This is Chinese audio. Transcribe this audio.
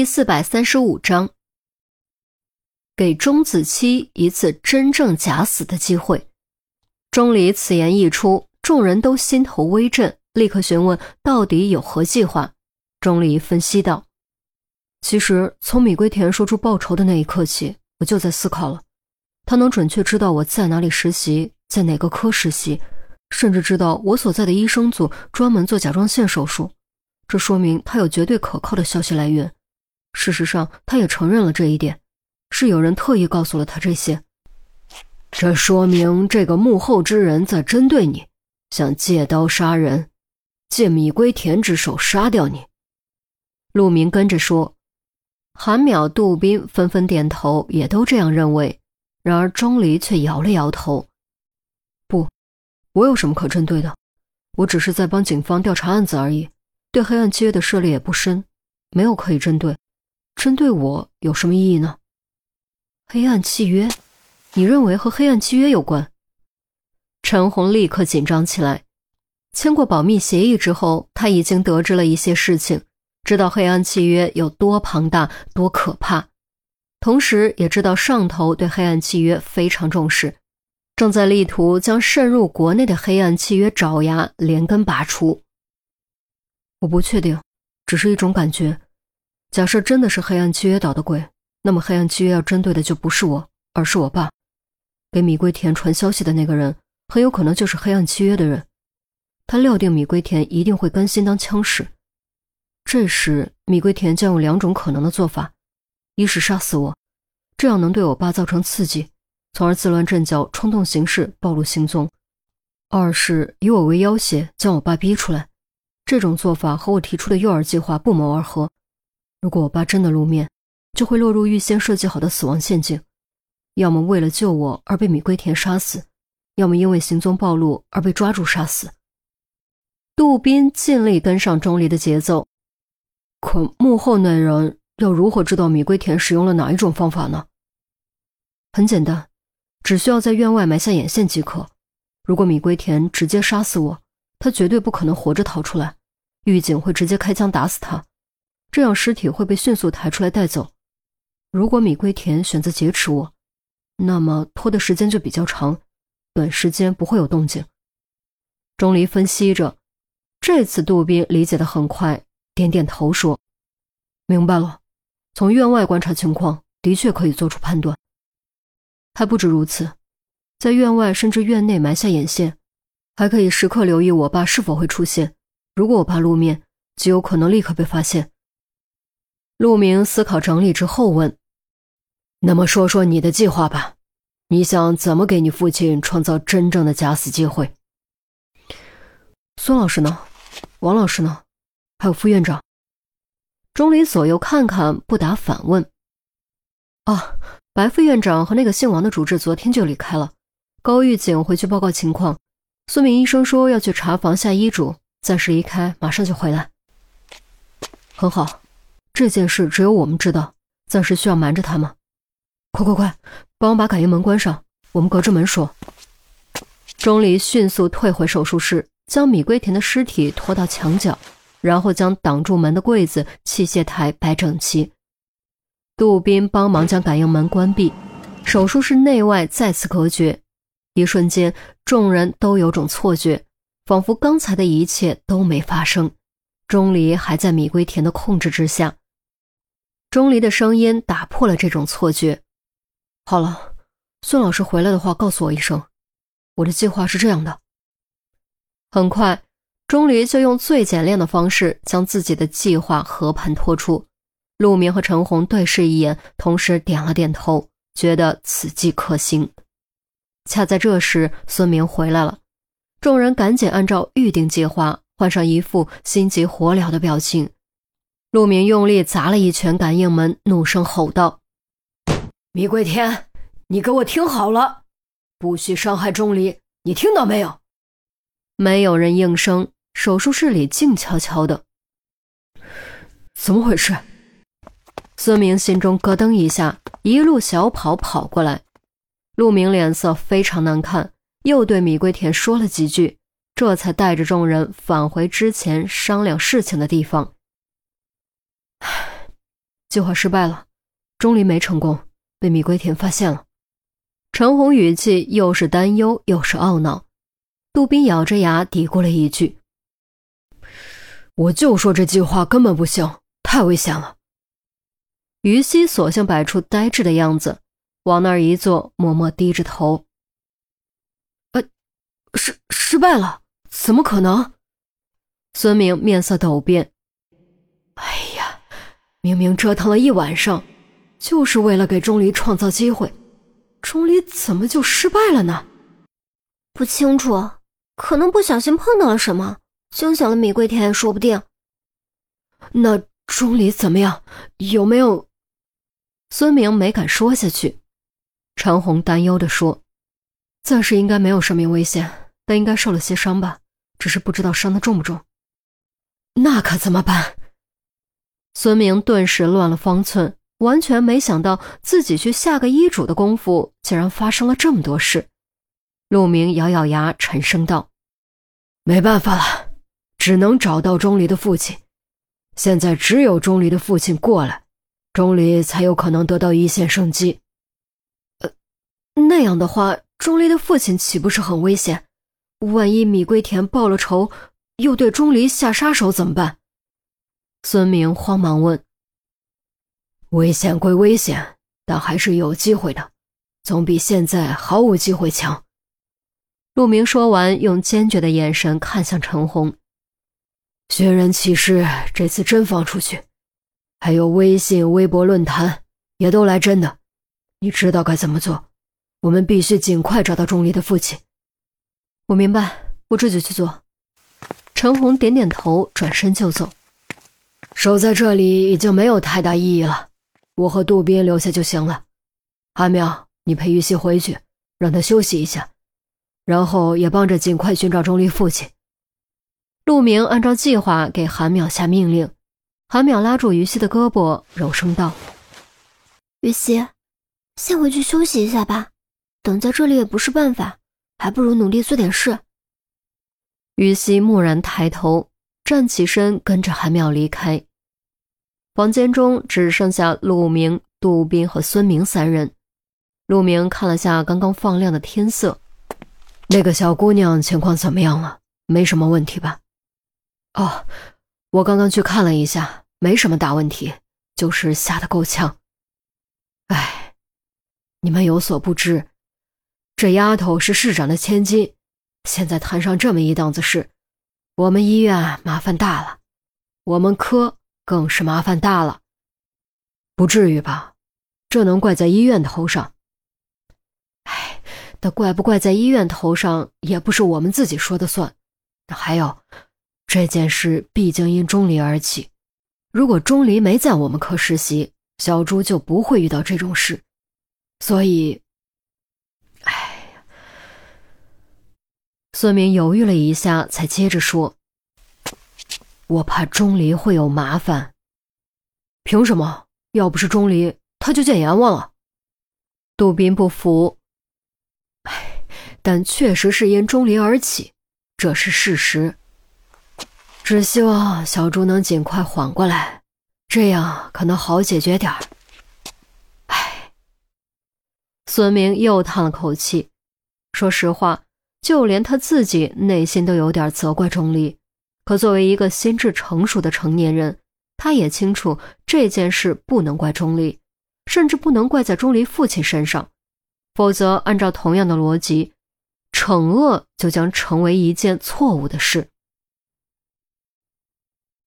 第四百三十五章，给钟子期一次真正假死的机会。钟离此言一出，众人都心头微震，立刻询问到底有何计划。钟离分析道：“其实从米龟田说出报仇的那一刻起，我就在思考了。他能准确知道我在哪里实习，在哪个科实习，甚至知道我所在的医生组专门做甲状腺手术，这说明他有绝对可靠的消息来源。”事实上，他也承认了这一点，是有人特意告诉了他这些。这说明这个幕后之人在针对你，想借刀杀人，借米龟田之手杀掉你。陆明跟着说，韩淼、杜宾纷纷点头，也都这样认为。然而钟离却摇了摇头：“不，我有什么可针对的？我只是在帮警方调查案子而已，对黑暗契约的涉猎也不深，没有可以针对。”针对我有什么意义呢？黑暗契约，你认为和黑暗契约有关？陈红立刻紧张起来。签过保密协议之后，他已经得知了一些事情，知道黑暗契约有多庞大、多可怕，同时也知道上头对黑暗契约非常重视，正在力图将渗入国内的黑暗契约爪牙连根拔出。我不确定，只是一种感觉。假设真的是黑暗契约捣的鬼，那么黑暗契约要针对的就不是我，而是我爸。给米龟田传消息的那个人，很有可能就是黑暗契约的人。他料定米龟田一定会甘心当枪使。这时，米龟田将有两种可能的做法：一是杀死我，这样能对我爸造成刺激，从而自乱阵脚、冲动行事、暴露行踪；二是以我为要挟，将我爸逼出来。这种做法和我提出的诱饵计划不谋而合。如果我爸真的露面，就会落入预先设计好的死亡陷阱，要么为了救我而被米龟田杀死，要么因为行踪暴露而被抓住杀死。杜宾尽力跟上钟离的节奏，可幕后那人要如何知道米龟田使用了哪一种方法呢？很简单，只需要在院外埋下眼线即可。如果米龟田直接杀死我，他绝对不可能活着逃出来，狱警会直接开枪打死他。这样尸体会被迅速抬出来带走。如果米龟田选择劫持我，那么拖的时间就比较长，短时间不会有动静。钟离分析着，这次杜宾理解的很快，点点头说：“明白了。从院外观察情况，的确可以做出判断。还不止如此，在院外甚至院内埋下眼线，还可以时刻留意我爸是否会出现。如果我爸露面，极有可能立刻被发现。”陆明思考整理之后问：“那么说说你的计划吧，你想怎么给你父亲创造真正的假死机会？”孙老师呢？王老师呢？还有副院长？钟离左右看看，不答反问：“啊，白副院长和那个姓王的主治昨天就离开了。高狱警回去报告情况，孙明医生说要去查房下医嘱，暂时离开，马上就回来。很好。”这件事只有我们知道，暂时需要瞒着他吗？快快快，帮我把感应门关上，我们隔着门说。钟离迅速退回手术室，将米龟田的尸体拖到墙角，然后将挡住门的柜子、器械台摆整齐。杜宾帮忙将感应门关闭，手术室内外再次隔绝。一瞬间，众人都有种错觉，仿佛刚才的一切都没发生，钟离还在米龟田的控制之下。钟离的声音打破了这种错觉。好了，孙老师回来的话，告诉我一声。我的计划是这样的。很快，钟离就用最简练的方式将自己的计划和盘托出。陆明和陈红对视一眼，同时点了点头，觉得此计可行。恰在这时，孙明回来了，众人赶紧按照预定计划，换上一副心急火燎的表情。陆明用力砸了一拳感应门，怒声吼道：“米贵田，你给我听好了，不许伤害钟离，你听到没有？”没有人应声，手术室里静悄悄的。怎么回事？孙明心中咯噔一下，一路小跑跑过来。陆明脸色非常难看，又对米桂田说了几句，这才带着众人返回之前商量事情的地方。计划失败了，钟离没成功，被米龟田发现了。陈红语气又是担忧又是懊恼。杜宾咬着牙嘀咕了一句：“我就说这计划根本不行，太危险了。”于西索性摆出呆滞的样子，往那儿一坐，默默低着头。呃，失失败了？怎么可能？孙明面色陡变。明明折腾了一晚上，就是为了给钟离创造机会，钟离怎么就失败了呢？不清楚，可能不小心碰到了什么，惊醒了米贵田也说不定。那钟离怎么样？有没有？孙明没敢说下去，陈红担忧地说：“暂时应该没有生命危险，但应该受了些伤吧，只是不知道伤的重不重。”那可怎么办？孙明顿时乱了方寸，完全没想到自己去下个医嘱的功夫，竟然发生了这么多事。陆明咬咬牙，沉声道：“没办法了，只能找到钟离的父亲。现在只有钟离的父亲过来。”钟离才有可能得到一线生机。呃，那样的话，钟离的父亲岂不是很危险？万一米龟田报了仇，又对钟离下杀手怎么办？孙明慌忙问。危险归危险，但还是有机会的，总比现在毫无机会强。陆明说完，用坚决的眼神看向陈红。寻人启事这次真放出去。还有微信、微博、论坛也都来真的，你知道该怎么做。我们必须尽快找到钟离的父亲。我明白，我这就去做。陈红点点头，转身就走。守在这里已经没有太大意义了，我和杜宾留下就行了。韩淼，你陪玉溪回去，让他休息一下，然后也帮着尽快寻找钟离父亲。陆明按照计划给韩淼下命令。韩淼拉住于西的胳膊，柔声道：“于西，先回去休息一下吧，等在这里也不是办法，还不如努力做点事。”于西蓦然抬头，站起身，跟着韩淼离开。房间中只剩下陆明、杜斌和孙明三人。陆明看了下刚刚放亮的天色，那个小姑娘情况怎么样了？没什么问题吧？哦。我刚刚去看了一下，没什么大问题，就是吓得够呛。哎，你们有所不知，这丫头是市长的千金，现在摊上这么一档子事，我们医院麻烦大了，我们科更是麻烦大了。不至于吧？这能怪在医院头上？哎，那怪不怪在医院头上，也不是我们自己说的算。还有。这件事毕竟因钟离而起，如果钟离没在我们科实习，小朱就不会遇到这种事。所以，哎呀，孙明犹豫了一下，才接着说：“我怕钟离会有麻烦。凭什么？要不是钟离，他就见阎王了。”杜宾不服。哎，但确实是因钟离而起，这是事实。只希望小朱能尽快缓过来，这样可能好解决点儿。唉，孙明又叹了口气。说实话，就连他自己内心都有点责怪钟离。可作为一个心智成熟的成年人，他也清楚这件事不能怪钟离，甚至不能怪在钟离父亲身上。否则，按照同样的逻辑，惩恶就将成为一件错误的事。